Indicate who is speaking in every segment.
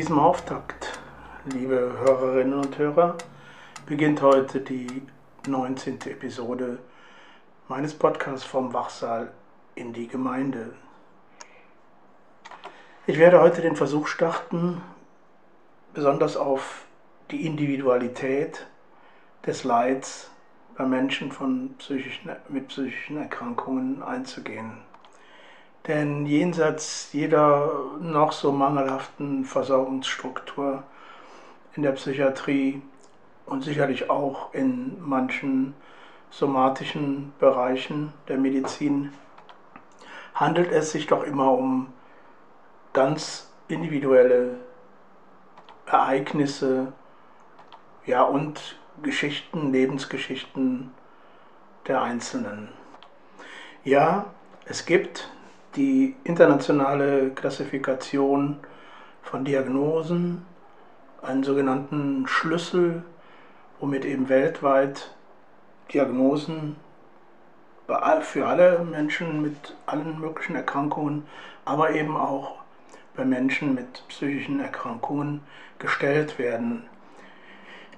Speaker 1: diesem Auftakt, liebe Hörerinnen und Hörer, beginnt heute die 19. Episode meines Podcasts vom Wachsaal in die Gemeinde. Ich werde heute den Versuch starten, besonders auf die Individualität des Leids bei Menschen von psychischen, mit psychischen Erkrankungen einzugehen. Denn jenseits jeder noch so mangelhaften Versorgungsstruktur in der Psychiatrie und sicherlich auch in manchen somatischen Bereichen der Medizin handelt es sich doch immer um ganz individuelle Ereignisse ja, und Geschichten, Lebensgeschichten der Einzelnen. Ja, es gibt die internationale Klassifikation von Diagnosen, einen sogenannten Schlüssel, womit eben weltweit Diagnosen für alle Menschen mit allen möglichen Erkrankungen, aber eben auch bei Menschen mit psychischen Erkrankungen gestellt werden.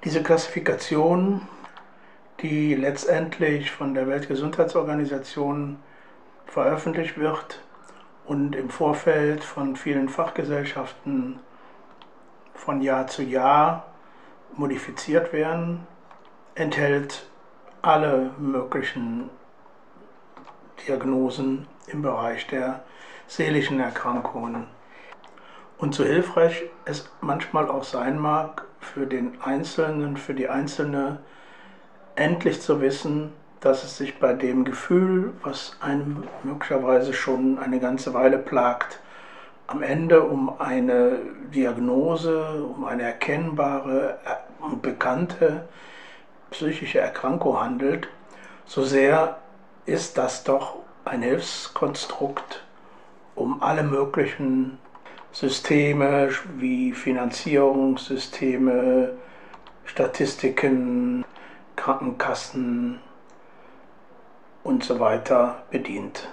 Speaker 1: Diese Klassifikation, die letztendlich von der Weltgesundheitsorganisation veröffentlicht wird und im Vorfeld von vielen Fachgesellschaften von Jahr zu Jahr modifiziert werden, enthält alle möglichen Diagnosen im Bereich der seelischen Erkrankungen. Und so hilfreich es manchmal auch sein mag, für den Einzelnen, für die Einzelne, endlich zu wissen, dass es sich bei dem Gefühl, was einem möglicherweise schon eine ganze Weile plagt, am Ende um eine Diagnose, um eine erkennbare und bekannte psychische Erkrankung handelt, so sehr ist das doch ein Hilfskonstrukt, um alle möglichen Systeme wie Finanzierungssysteme, Statistiken, Krankenkassen und so weiter bedient.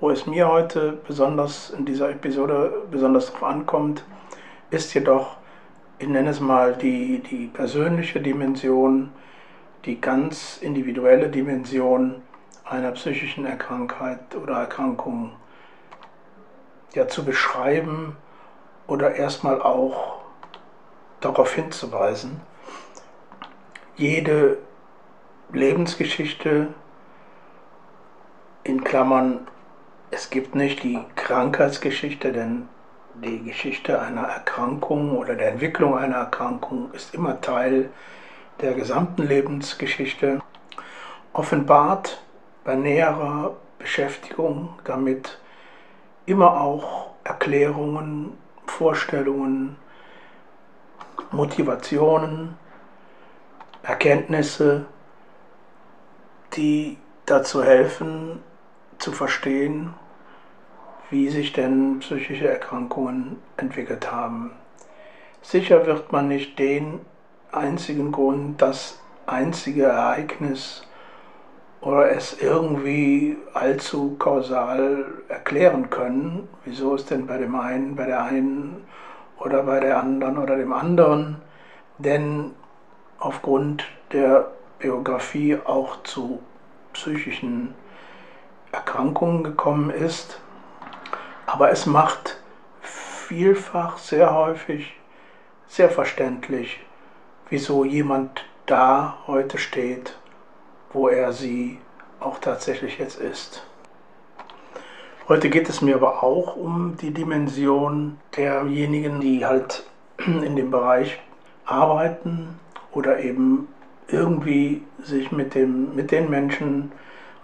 Speaker 1: Wo es mir heute besonders in dieser Episode besonders darauf ankommt, ist jedoch, ich nenne es mal die, die persönliche Dimension, die ganz individuelle Dimension einer psychischen Erkrankheit oder Erkrankung ja zu beschreiben oder erstmal auch darauf hinzuweisen. Jede Lebensgeschichte in Klammern, es gibt nicht die Krankheitsgeschichte, denn die Geschichte einer Erkrankung oder der Entwicklung einer Erkrankung ist immer Teil der gesamten Lebensgeschichte, offenbart bei näherer Beschäftigung damit immer auch Erklärungen, Vorstellungen, Motivationen, Erkenntnisse, die dazu helfen zu verstehen, wie sich denn psychische Erkrankungen entwickelt haben. Sicher wird man nicht den einzigen Grund, das einzige Ereignis oder es irgendwie allzu kausal erklären können, wieso es denn bei dem einen, bei der einen oder bei der anderen oder dem anderen denn aufgrund der Biografie auch zu psychischen Erkrankungen gekommen ist. Aber es macht vielfach, sehr häufig, sehr verständlich, wieso jemand da heute steht wo er sie auch tatsächlich jetzt ist. Heute geht es mir aber auch um die Dimension derjenigen, die halt in dem Bereich arbeiten oder eben irgendwie sich mit, dem, mit den Menschen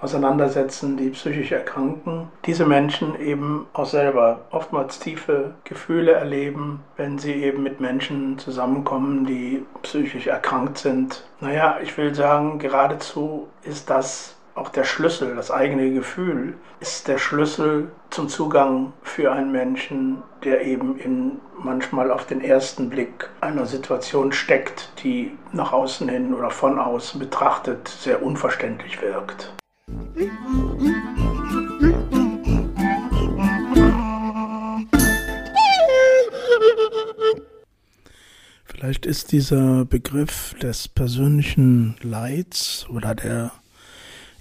Speaker 1: auseinandersetzen, die psychisch erkranken. Diese Menschen eben auch selber oftmals tiefe Gefühle erleben, wenn sie eben mit Menschen zusammenkommen, die psychisch erkrankt sind. Naja, ich will sagen, geradezu ist das auch der Schlüssel, das eigene Gefühl, ist der Schlüssel zum Zugang für einen Menschen, der eben in manchmal auf den ersten Blick einer Situation steckt, die nach außen hin oder von außen betrachtet sehr unverständlich wirkt. Vielleicht ist dieser Begriff des persönlichen Leids oder der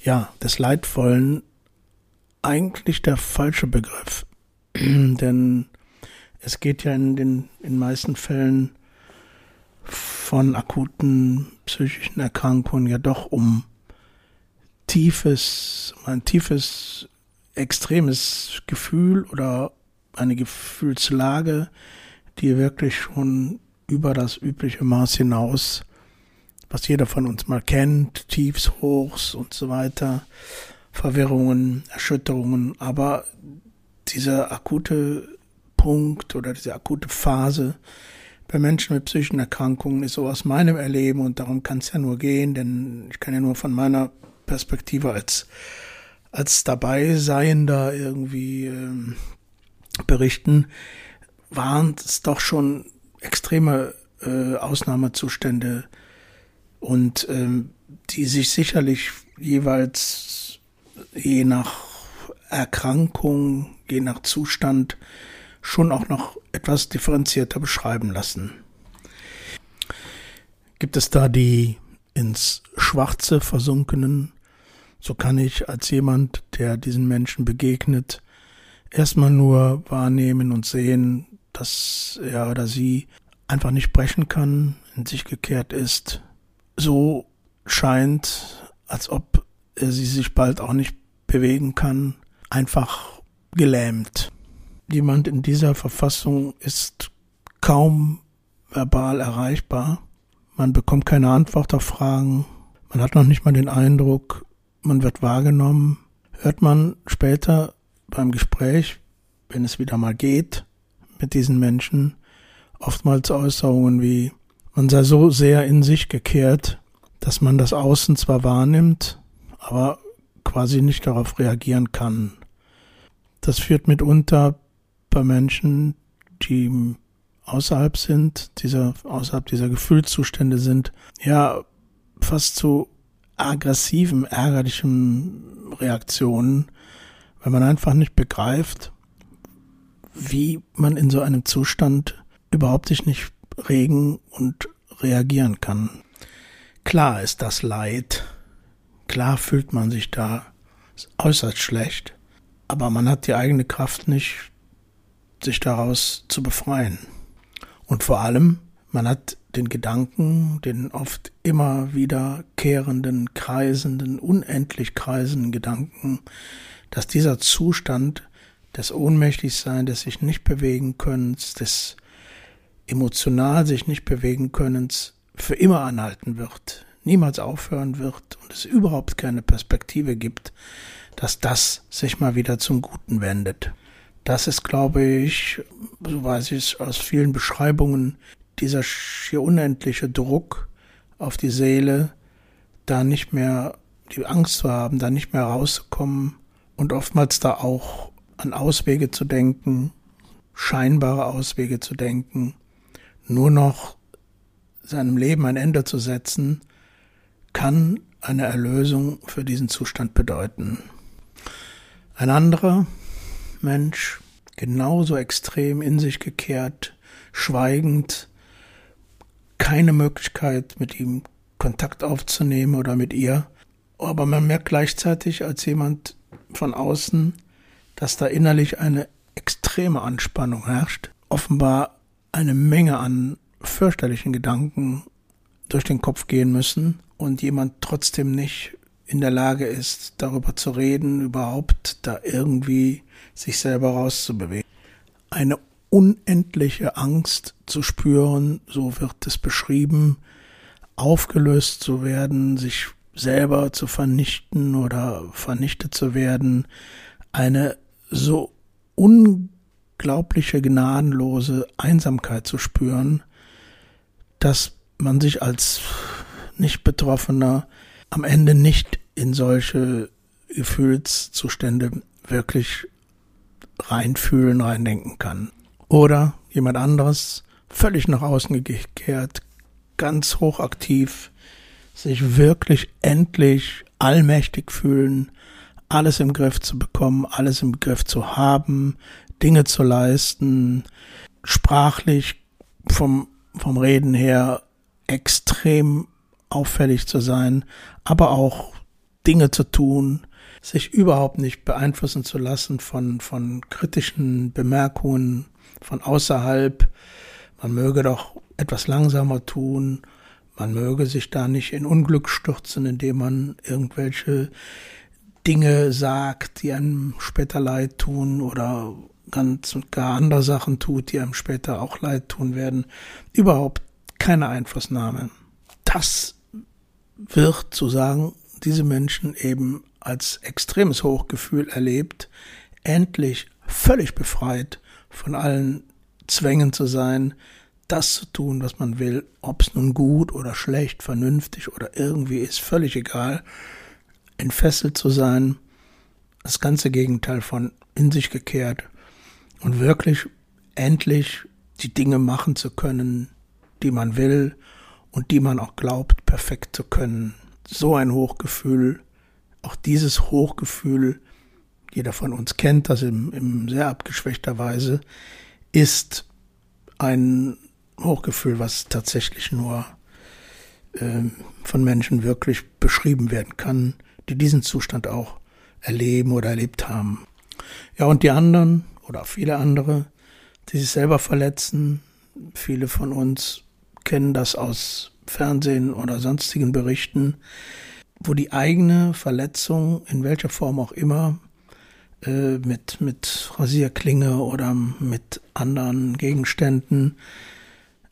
Speaker 1: ja, des Leidvollen eigentlich der falsche Begriff. Denn es geht ja in den in meisten Fällen von akuten psychischen Erkrankungen ja doch um tiefes, ein tiefes, extremes Gefühl oder eine Gefühlslage, die wirklich schon über das übliche Maß hinaus was jeder von uns mal kennt, Tiefs, Hochs und so weiter, Verwirrungen, Erschütterungen, aber dieser akute Punkt oder diese akute Phase bei Menschen mit psychischen Erkrankungen ist so aus meinem Erleben und darum kann es ja nur gehen, denn ich kann ja nur von meiner Perspektive als als dabei Seiender irgendwie ähm, berichten, waren es doch schon extreme äh, Ausnahmezustände und ähm, die sich sicherlich jeweils je nach Erkrankung, je nach Zustand schon auch noch etwas differenzierter beschreiben lassen. Gibt es da die ins Schwarze versunkenen, so kann ich als jemand, der diesen Menschen begegnet, erstmal nur wahrnehmen und sehen, dass er oder sie einfach nicht brechen kann, in sich gekehrt ist, so scheint, als ob sie sich bald auch nicht bewegen kann, einfach gelähmt. Jemand in dieser Verfassung ist kaum verbal erreichbar. Man bekommt keine Antwort auf Fragen. Man hat noch nicht mal den Eindruck, man wird wahrgenommen. Hört man später beim Gespräch, wenn es wieder mal geht, mit diesen Menschen, oftmals Äußerungen wie, man sei so sehr in sich gekehrt, dass man das Außen zwar wahrnimmt, aber quasi nicht darauf reagieren kann. Das führt mitunter bei Menschen, die außerhalb sind, dieser, außerhalb dieser Gefühlszustände sind, ja, fast zu aggressiven, ärgerlichen Reaktionen, weil man einfach nicht begreift, wie man in so einem Zustand überhaupt sich nicht regen und reagieren kann. Klar ist das Leid, klar fühlt man sich da äußerst schlecht, aber man hat die eigene Kraft nicht, sich daraus zu befreien. Und vor allem, man hat den Gedanken, den oft immer wieder kehrenden, kreisenden, unendlich kreisenden Gedanken, dass dieser Zustand des Ohnmächtigseins, des sich nicht bewegen Könnens, des emotional sich nicht bewegen Könnens für immer anhalten wird, niemals aufhören wird und es überhaupt keine Perspektive gibt, dass das sich mal wieder zum Guten wendet. Das ist, glaube ich, so weiß ich es aus vielen Beschreibungen, dieser schier unendliche Druck auf die Seele, da nicht mehr die Angst zu haben, da nicht mehr rauszukommen und oftmals da auch an Auswege zu denken, scheinbare Auswege zu denken, nur noch seinem Leben ein Ende zu setzen, kann eine Erlösung für diesen Zustand bedeuten. Ein anderer Mensch, genauso extrem in sich gekehrt, schweigend, keine Möglichkeit mit ihm Kontakt aufzunehmen oder mit ihr, aber man merkt gleichzeitig als jemand von außen, dass da innerlich eine extreme Anspannung herrscht, offenbar eine Menge an fürchterlichen Gedanken durch den Kopf gehen müssen und jemand trotzdem nicht in der Lage ist, darüber zu reden, überhaupt da irgendwie sich selber rauszubewegen. Eine unendliche Angst zu spüren, so wird es beschrieben, aufgelöst zu werden, sich selber zu vernichten oder vernichtet zu werden, eine so unglaubliche, gnadenlose Einsamkeit zu spüren, dass man sich als nicht Betroffener am Ende nicht in solche Gefühlszustände wirklich reinfühlen, reindenken kann. Oder jemand anderes, völlig nach außen gekehrt, ganz hochaktiv, sich wirklich endlich allmächtig fühlen, alles im Griff zu bekommen, alles im Griff zu haben, Dinge zu leisten, sprachlich vom, vom Reden her extrem auffällig zu sein, aber auch Dinge zu tun, sich überhaupt nicht beeinflussen zu lassen von, von kritischen Bemerkungen von außerhalb. Man möge doch etwas langsamer tun, man möge sich da nicht in Unglück stürzen, indem man irgendwelche Dinge sagt, die einem später leid tun oder ganz und gar andere Sachen tut, die einem später auch leid tun werden. Überhaupt keine Einflussnahme. Das wird, zu sagen, diese Menschen eben als extremes Hochgefühl erlebt, endlich völlig befreit von allen Zwängen zu sein, das zu tun, was man will, ob es nun gut oder schlecht, vernünftig oder irgendwie ist, völlig egal, entfesselt zu sein, das ganze Gegenteil von in sich gekehrt und wirklich endlich die Dinge machen zu können, die man will und die man auch glaubt, perfekt zu können. So ein Hochgefühl, auch dieses Hochgefühl, jeder von uns kennt das in, in sehr abgeschwächter Weise, ist ein Hochgefühl, was tatsächlich nur äh, von Menschen wirklich beschrieben werden kann, die diesen Zustand auch erleben oder erlebt haben. Ja, und die anderen oder viele andere, die sich selber verletzen, viele von uns kennen das aus Fernsehen oder sonstigen Berichten, wo die eigene Verletzung, in welcher Form auch immer, äh, mit, mit Rasierklinge oder mit anderen Gegenständen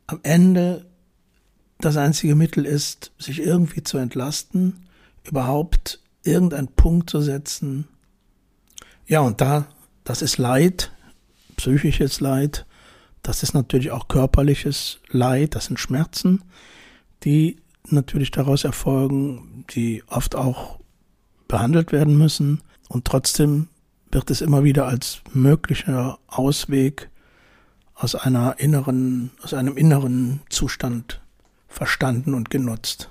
Speaker 1: am Ende das einzige Mittel ist, sich irgendwie zu entlasten, überhaupt irgendeinen Punkt zu setzen. Ja, und da, das ist Leid, psychisches Leid, das ist natürlich auch körperliches Leid, das sind Schmerzen, die natürlich daraus erfolgen, die oft auch behandelt werden müssen. Und trotzdem wird es immer wieder als möglicher Ausweg aus einer inneren, aus einem inneren Zustand verstanden und genutzt.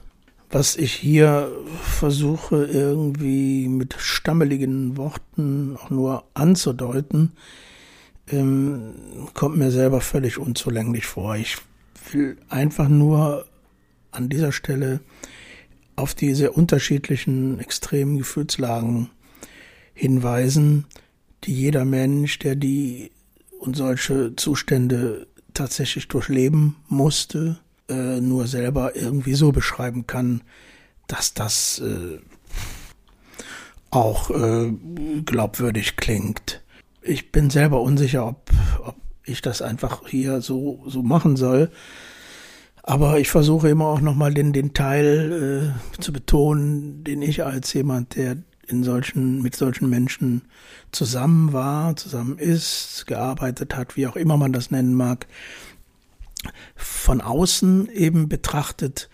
Speaker 1: Was ich hier versuche irgendwie mit stammeligen Worten auch nur anzudeuten, ähm, kommt mir selber völlig unzulänglich vor. Ich will einfach nur an dieser Stelle auf diese unterschiedlichen extremen Gefühlslagen hinweisen, die jeder Mensch, der die und solche Zustände tatsächlich durchleben musste, äh, nur selber irgendwie so beschreiben kann, dass das äh, auch äh, glaubwürdig klingt. Ich bin selber unsicher, ob, ob ich das einfach hier so, so machen soll. Aber ich versuche immer auch nochmal den, den Teil äh, zu betonen, den ich als jemand, der in solchen, mit solchen Menschen zusammen war, zusammen ist, gearbeitet hat, wie auch immer man das nennen mag, von außen eben betrachtet,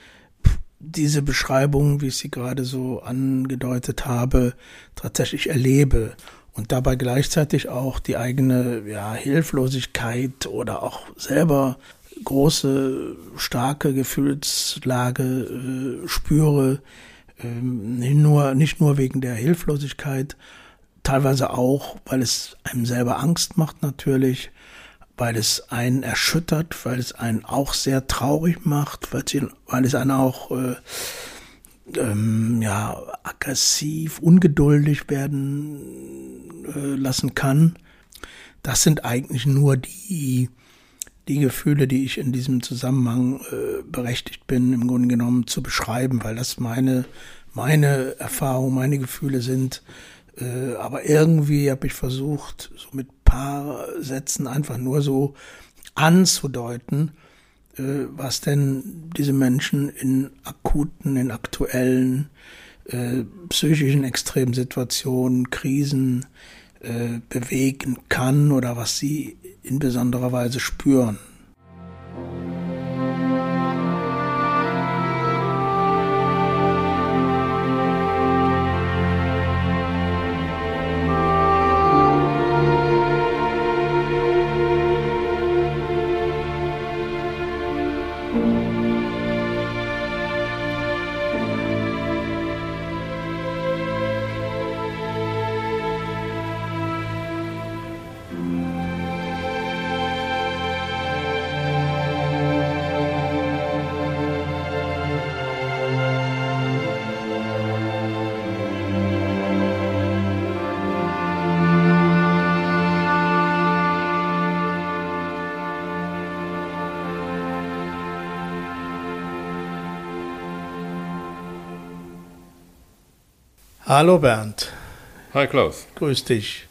Speaker 1: diese Beschreibung, wie ich sie gerade so angedeutet habe, tatsächlich erlebe und dabei gleichzeitig auch die eigene ja, Hilflosigkeit oder auch selber große, starke Gefühlslage äh, spüre, nicht, nur, nicht nur wegen der Hilflosigkeit, teilweise auch, weil es einem selber Angst macht natürlich, weil es einen erschüttert, weil es einen auch sehr traurig macht, weil es, weil es einen auch äh, ähm, ja, aggressiv, ungeduldig werden äh, lassen kann. Das sind eigentlich nur die, die Gefühle, die ich in diesem Zusammenhang äh, berechtigt bin, im Grunde genommen zu beschreiben, weil das meine, meine Erfahrung, meine Gefühle sind. Äh, aber irgendwie habe ich versucht, so mit paar Sätzen einfach nur so anzudeuten, äh, was denn diese Menschen in akuten, in aktuellen äh, psychischen Extremsituationen, Krisen äh, bewegen kann oder was sie in besonderer Weise spüren. Hallo Bernd.
Speaker 2: Hi Klaus.
Speaker 1: Grüß dich.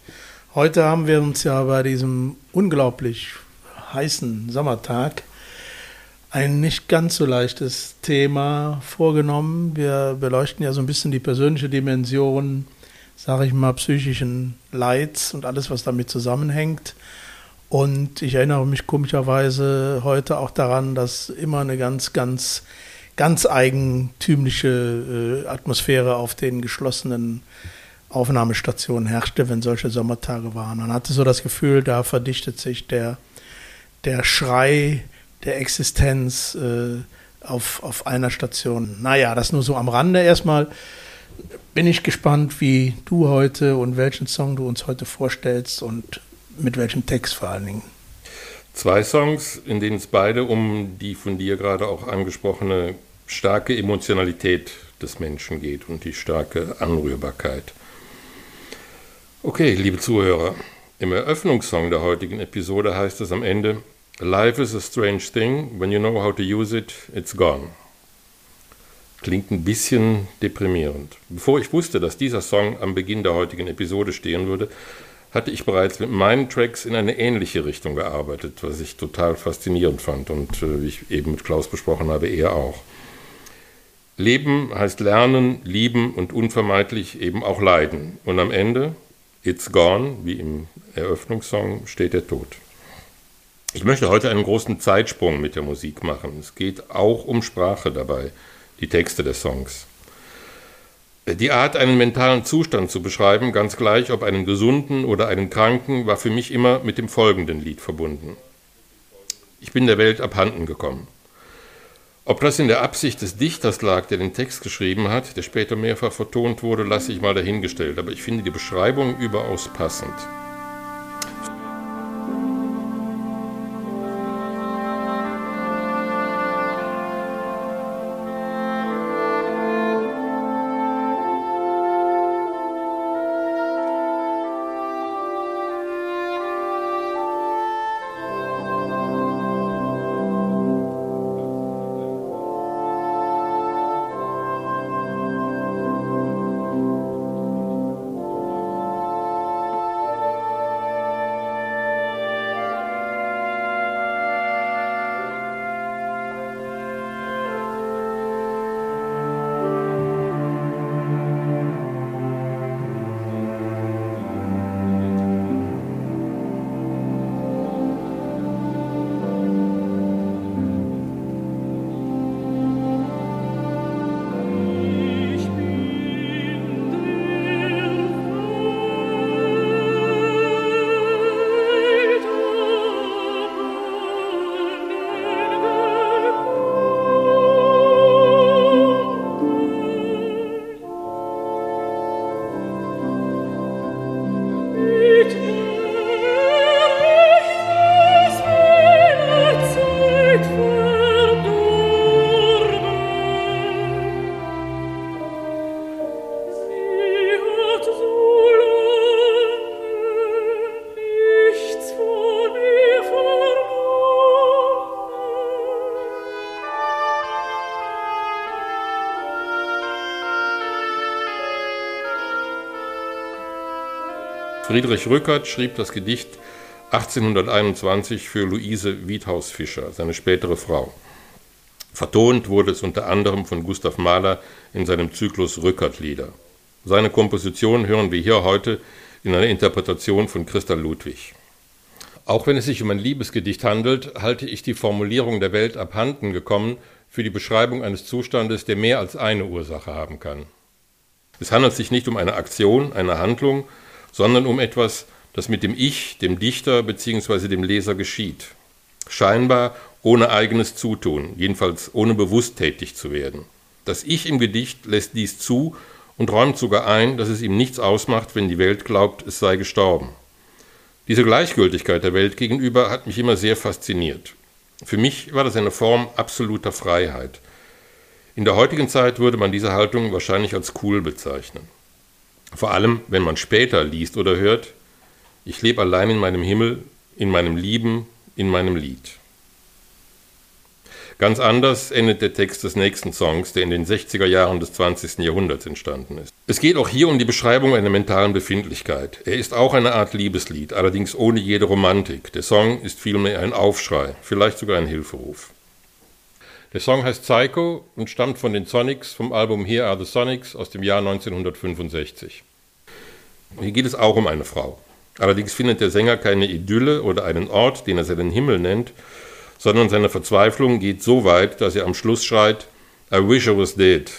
Speaker 1: Heute haben wir uns ja bei diesem unglaublich heißen Sommertag ein nicht ganz so leichtes Thema vorgenommen. Wir beleuchten ja so ein bisschen die persönliche Dimension, sage ich mal, psychischen Leids und alles, was damit zusammenhängt. Und ich erinnere mich komischerweise heute auch daran, dass immer eine ganz, ganz ganz eigentümliche äh, Atmosphäre auf den geschlossenen Aufnahmestationen herrschte, wenn solche Sommertage waren. Man hatte so das Gefühl, da verdichtet sich der, der Schrei der Existenz äh, auf, auf einer Station. Naja, das nur so am Rande. Erstmal bin ich gespannt, wie du heute und welchen Song du uns heute vorstellst und mit welchem Text vor allen Dingen.
Speaker 2: Zwei Songs, in denen es beide um die von dir gerade auch angesprochene starke Emotionalität des Menschen geht und die starke Anrührbarkeit. Okay, liebe Zuhörer, im Eröffnungssong der heutigen Episode heißt es am Ende, Life is a strange thing, when you know how to use it, it's gone. Klingt ein bisschen deprimierend. Bevor ich wusste, dass dieser Song am Beginn der heutigen Episode stehen würde, hatte ich bereits mit meinen Tracks in eine ähnliche Richtung gearbeitet, was ich total faszinierend fand und äh, wie ich eben mit Klaus besprochen habe, er auch. Leben heißt lernen, lieben und unvermeidlich eben auch leiden. Und am Ende, it's gone, wie im Eröffnungssong, steht der Tod. Ich möchte heute einen großen Zeitsprung mit der Musik machen. Es geht auch um Sprache dabei, die Texte der Songs. Die Art, einen mentalen Zustand zu beschreiben, ganz gleich ob einen gesunden oder einen kranken, war für mich immer mit dem folgenden Lied verbunden. Ich bin der Welt abhanden gekommen. Ob das in der Absicht des Dichters lag, der den Text geschrieben hat, der später mehrfach vertont wurde, lasse ich mal dahingestellt, aber ich finde die Beschreibung überaus passend. Friedrich Rückert schrieb das Gedicht 1821 für Luise Wiedhaus-Fischer, seine spätere Frau. Vertont wurde es unter anderem von Gustav Mahler in seinem Zyklus Rückert-Lieder. Seine Komposition hören wir hier heute in einer Interpretation von Christa Ludwig. Auch wenn es sich um ein Liebesgedicht handelt, halte ich die Formulierung der Welt abhanden gekommen für die Beschreibung eines Zustandes, der mehr als eine Ursache haben kann. Es handelt sich nicht um eine Aktion, eine Handlung, sondern um etwas, das mit dem Ich, dem Dichter bzw. dem Leser geschieht. Scheinbar ohne eigenes Zutun, jedenfalls ohne bewusst tätig zu werden. Das Ich im Gedicht lässt dies zu und räumt sogar ein, dass es ihm nichts ausmacht, wenn die Welt glaubt, es sei gestorben. Diese Gleichgültigkeit der Welt gegenüber hat mich immer sehr fasziniert. Für mich war das eine Form absoluter Freiheit. In der heutigen Zeit würde man diese Haltung wahrscheinlich als cool bezeichnen. Vor allem, wenn man später liest oder hört, ich lebe allein in meinem Himmel, in meinem Lieben, in meinem Lied. Ganz anders endet der Text des nächsten Songs, der in den 60er Jahren des 20. Jahrhunderts entstanden ist. Es geht auch hier um die Beschreibung einer mentalen Befindlichkeit. Er ist auch eine Art Liebeslied, allerdings ohne jede Romantik. Der Song ist vielmehr ein Aufschrei, vielleicht sogar ein Hilferuf. Der Song heißt Psycho und stammt von den Sonics vom Album Here Are the Sonics aus dem Jahr 1965. Hier geht es auch um eine Frau. Allerdings findet der Sänger keine Idylle oder einen Ort, den er seinen Himmel nennt, sondern seine Verzweiflung geht so weit, dass er am Schluss schreit, I wish I was dead.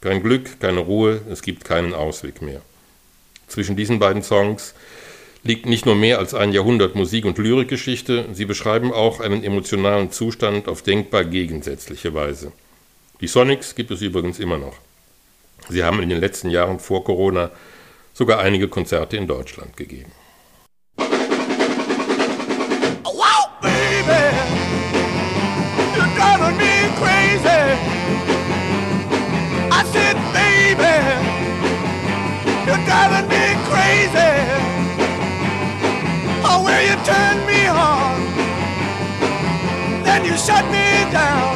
Speaker 2: Kein Glück, keine Ruhe, es gibt keinen Ausweg mehr. Zwischen diesen beiden Songs liegt nicht nur mehr als ein Jahrhundert Musik- und Lyrikgeschichte, sie beschreiben auch einen emotionalen Zustand auf denkbar gegensätzliche Weise. Die Sonics gibt es übrigens immer noch. Sie haben in den letzten Jahren vor Corona sogar einige Konzerte in Deutschland gegeben. Turn me on, then you shut me down.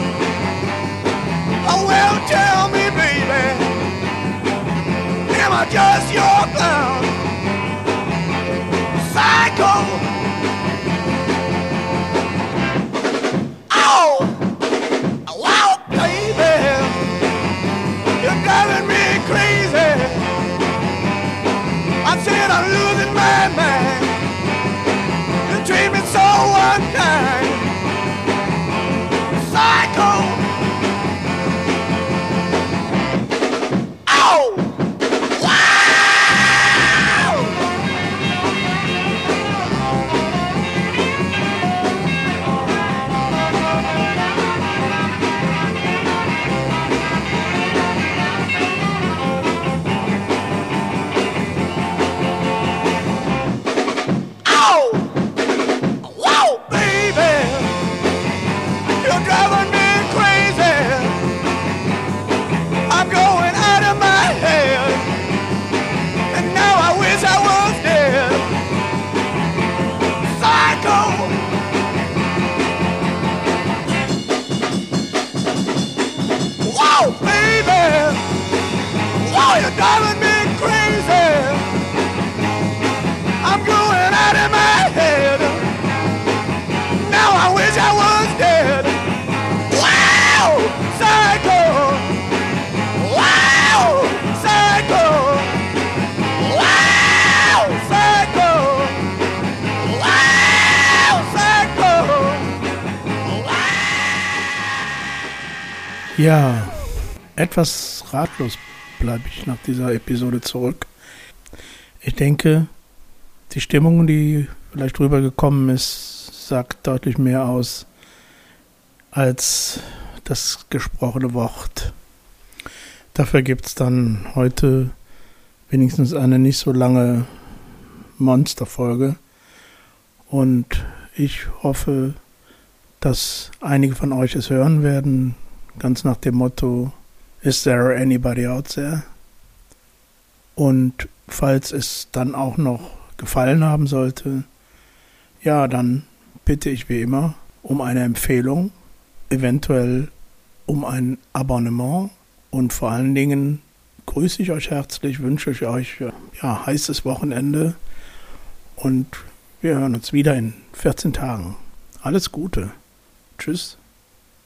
Speaker 2: Oh, well, tell me, baby, am I just your clown? Psycho. Oh, wow, baby, you're driving me crazy. I said I'm losing
Speaker 1: Ja, etwas ratlos bleibe ich nach dieser Episode zurück. Ich denke, die Stimmung, die vielleicht rübergekommen ist, sagt deutlich mehr aus als das gesprochene Wort. Dafür gibt es dann heute wenigstens eine nicht so lange Monsterfolge. Und ich hoffe, dass einige von euch es hören werden, ganz nach dem Motto, Is there anybody out there? Und falls es dann auch noch gefallen haben sollte, ja, dann bitte ich wie immer um eine Empfehlung, eventuell um ein Abonnement und vor allen Dingen grüße ich euch herzlich, wünsche ich euch ja, heißes Wochenende und wir hören uns wieder in 14 Tagen. Alles Gute. Tschüss.